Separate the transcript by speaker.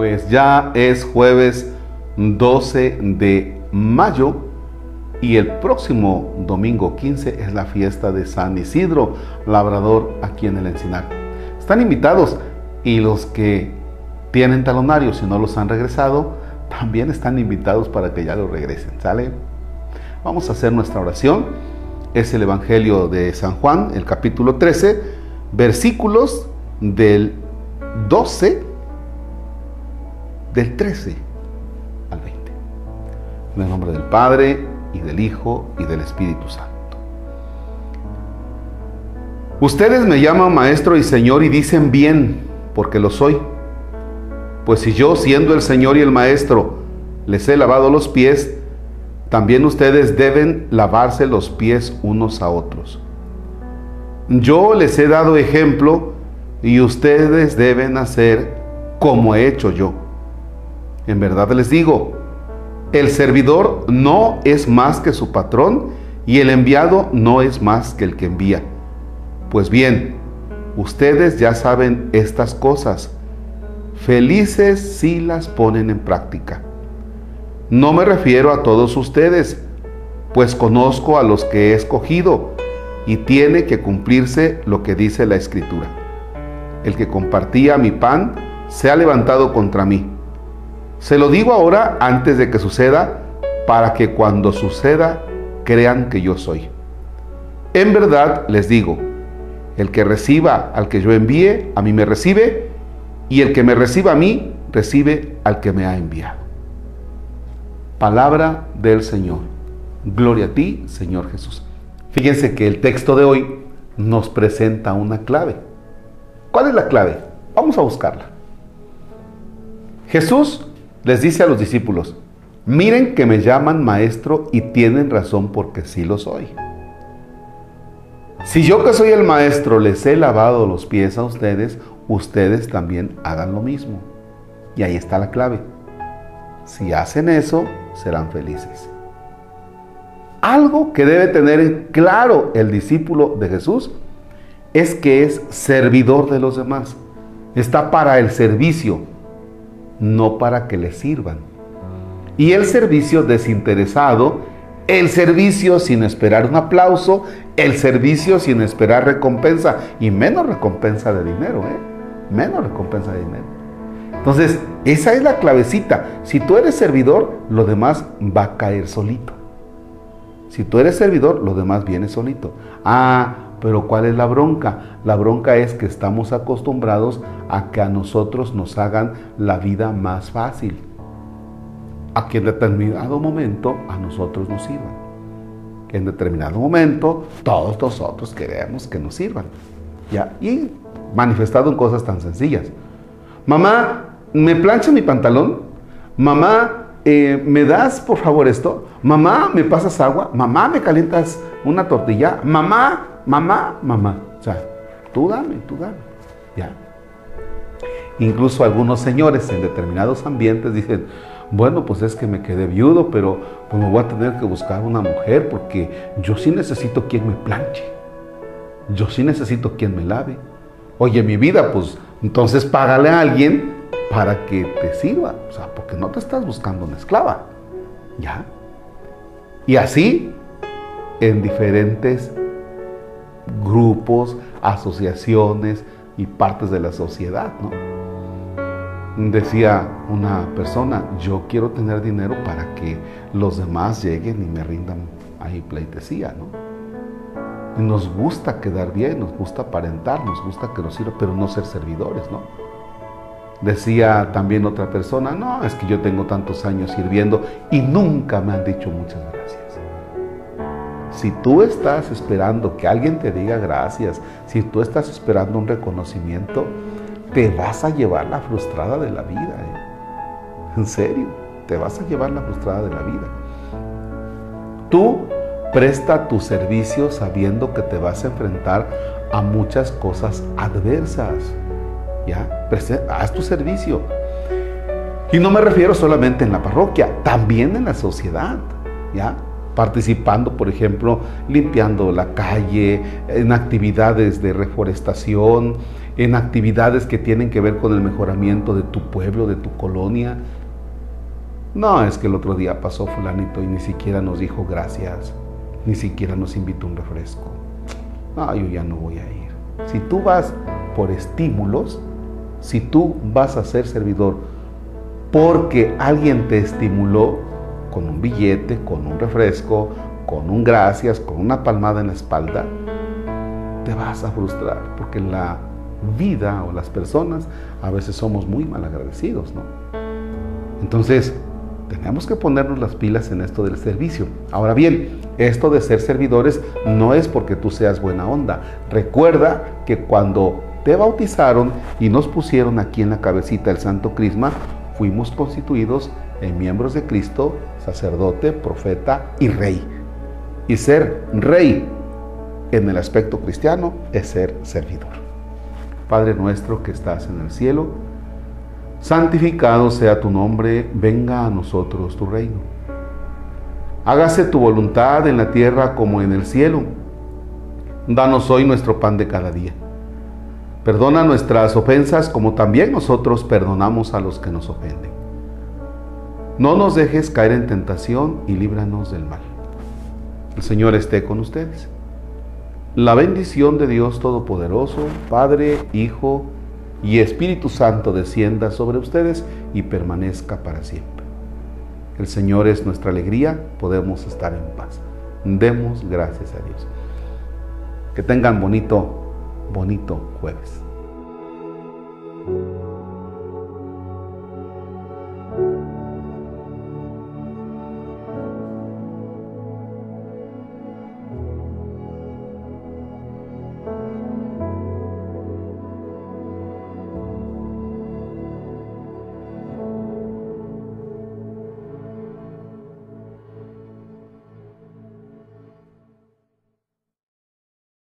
Speaker 1: Pues ya es jueves 12 de mayo y el próximo domingo 15 es la fiesta de San Isidro, labrador aquí en el Encinar. Están invitados y los que tienen talonarios y no los han regresado, también están invitados para que ya lo regresen, ¿sale? Vamos a hacer nuestra oración. Es el Evangelio de San Juan, el capítulo 13, versículos del 12, del 13 al 20. En el nombre del Padre, y del Hijo, y del Espíritu Santo. Ustedes me llaman Maestro y Señor y dicen bien, porque lo soy. Pues si yo, siendo el Señor y el Maestro, les he lavado los pies, también ustedes deben lavarse los pies unos a otros. Yo les he dado ejemplo y ustedes deben hacer como he hecho yo. En verdad les digo, el servidor no es más que su patrón y el enviado no es más que el que envía. Pues bien, ustedes ya saben estas cosas. Felices si las ponen en práctica. No me refiero a todos ustedes, pues conozco a los que he escogido y tiene que cumplirse lo que dice la escritura. El que compartía mi pan se ha levantado contra mí. Se lo digo ahora antes de que suceda, para que cuando suceda crean que yo soy. En verdad les digo, el que reciba al que yo envíe, a mí me recibe, y el que me reciba a mí, recibe al que me ha enviado. Palabra del Señor. Gloria a ti, Señor Jesús. Fíjense que el texto de hoy nos presenta una clave. ¿Cuál es la clave? Vamos a buscarla. Jesús les dice a los discípulos, miren que me llaman maestro y tienen razón porque sí lo soy. Si yo que soy el maestro les he lavado los pies a ustedes, ustedes también hagan lo mismo. Y ahí está la clave. Si hacen eso, serán felices. Algo que debe tener claro el discípulo de Jesús es que es servidor de los demás. Está para el servicio, no para que le sirvan. Y el servicio desinteresado, el servicio sin esperar un aplauso, el servicio sin esperar recompensa, y menos recompensa de dinero, ¿eh? Menos recompensa de dinero. Entonces, esa es la clavecita. Si tú eres servidor, lo demás va a caer solito. Si tú eres servidor, lo demás viene solito. Ah, pero ¿cuál es la bronca? La bronca es que estamos acostumbrados a que a nosotros nos hagan la vida más fácil. A que en determinado momento a nosotros nos sirvan. Que en determinado momento todos nosotros queremos que nos sirvan. ¿Ya? Y manifestado en cosas tan sencillas. Mamá, ¿me plancha mi pantalón? Mamá, eh, ¿me das por favor esto? Mamá, ¿me pasas agua? Mamá, ¿me calientas una tortilla? Mamá, mamá, mamá. O sea, tú dame, tú dame. Ya. Incluso algunos señores en determinados ambientes dicen, bueno, pues es que me quedé viudo, pero pues me voy a tener que buscar una mujer porque yo sí necesito quien me planche. Yo sí necesito quien me lave. Oye, mi vida, pues entonces págale a alguien para que te sirva. O sea, porque no te estás buscando una esclava. ¿Ya? Y así en diferentes grupos, asociaciones y partes de la sociedad, ¿no? Decía una persona, yo quiero tener dinero para que los demás lleguen y me rindan ahí pleitesía, ¿no? nos gusta quedar bien, nos gusta aparentar, nos gusta que nos sirva, pero no ser servidores, ¿no? Decía también otra persona, no, es que yo tengo tantos años sirviendo y nunca me han dicho muchas gracias. Si tú estás esperando que alguien te diga gracias, si tú estás esperando un reconocimiento, te vas a llevar la frustrada de la vida. ¿eh? En serio, te vas a llevar la frustrada de la vida. Tú presta tu servicio sabiendo que te vas a enfrentar a muchas cosas adversas. ¿Ya? Haz tu servicio. Y no me refiero solamente en la parroquia, también en la sociedad. ¿Ya? Participando, por ejemplo, limpiando la calle, en actividades de reforestación, en actividades que tienen que ver con el mejoramiento de tu pueblo, de tu colonia. No, es que el otro día pasó fulanito y ni siquiera nos dijo gracias, ni siquiera nos invitó un refresco. No, yo ya no voy a ir. Si tú vas por estímulos, si tú vas a ser servidor porque alguien te estimuló con un billete, con un refresco, con un gracias, con una palmada en la espalda, te vas a frustrar porque la vida o las personas a veces somos muy malagradecidos, ¿no? Entonces, tenemos que ponernos las pilas en esto del servicio. Ahora bien, esto de ser servidores no es porque tú seas buena onda. Recuerda que cuando te bautizaron y nos pusieron aquí en la cabecita el Santo Crisma, fuimos constituidos en miembros de Cristo, sacerdote, profeta y rey. Y ser rey en el aspecto cristiano es ser servidor. Padre nuestro que estás en el cielo, santificado sea tu nombre, venga a nosotros tu reino. Hágase tu voluntad en la tierra como en el cielo. Danos hoy nuestro pan de cada día. Perdona nuestras ofensas como también nosotros perdonamos a los que nos ofenden. No nos dejes caer en tentación y líbranos del mal. El Señor esté con ustedes. La bendición de Dios Todopoderoso, Padre, Hijo y Espíritu Santo descienda sobre ustedes y permanezca para siempre. El Señor es nuestra alegría, podemos estar en paz. Demos gracias a Dios. Que tengan bonito, bonito jueves.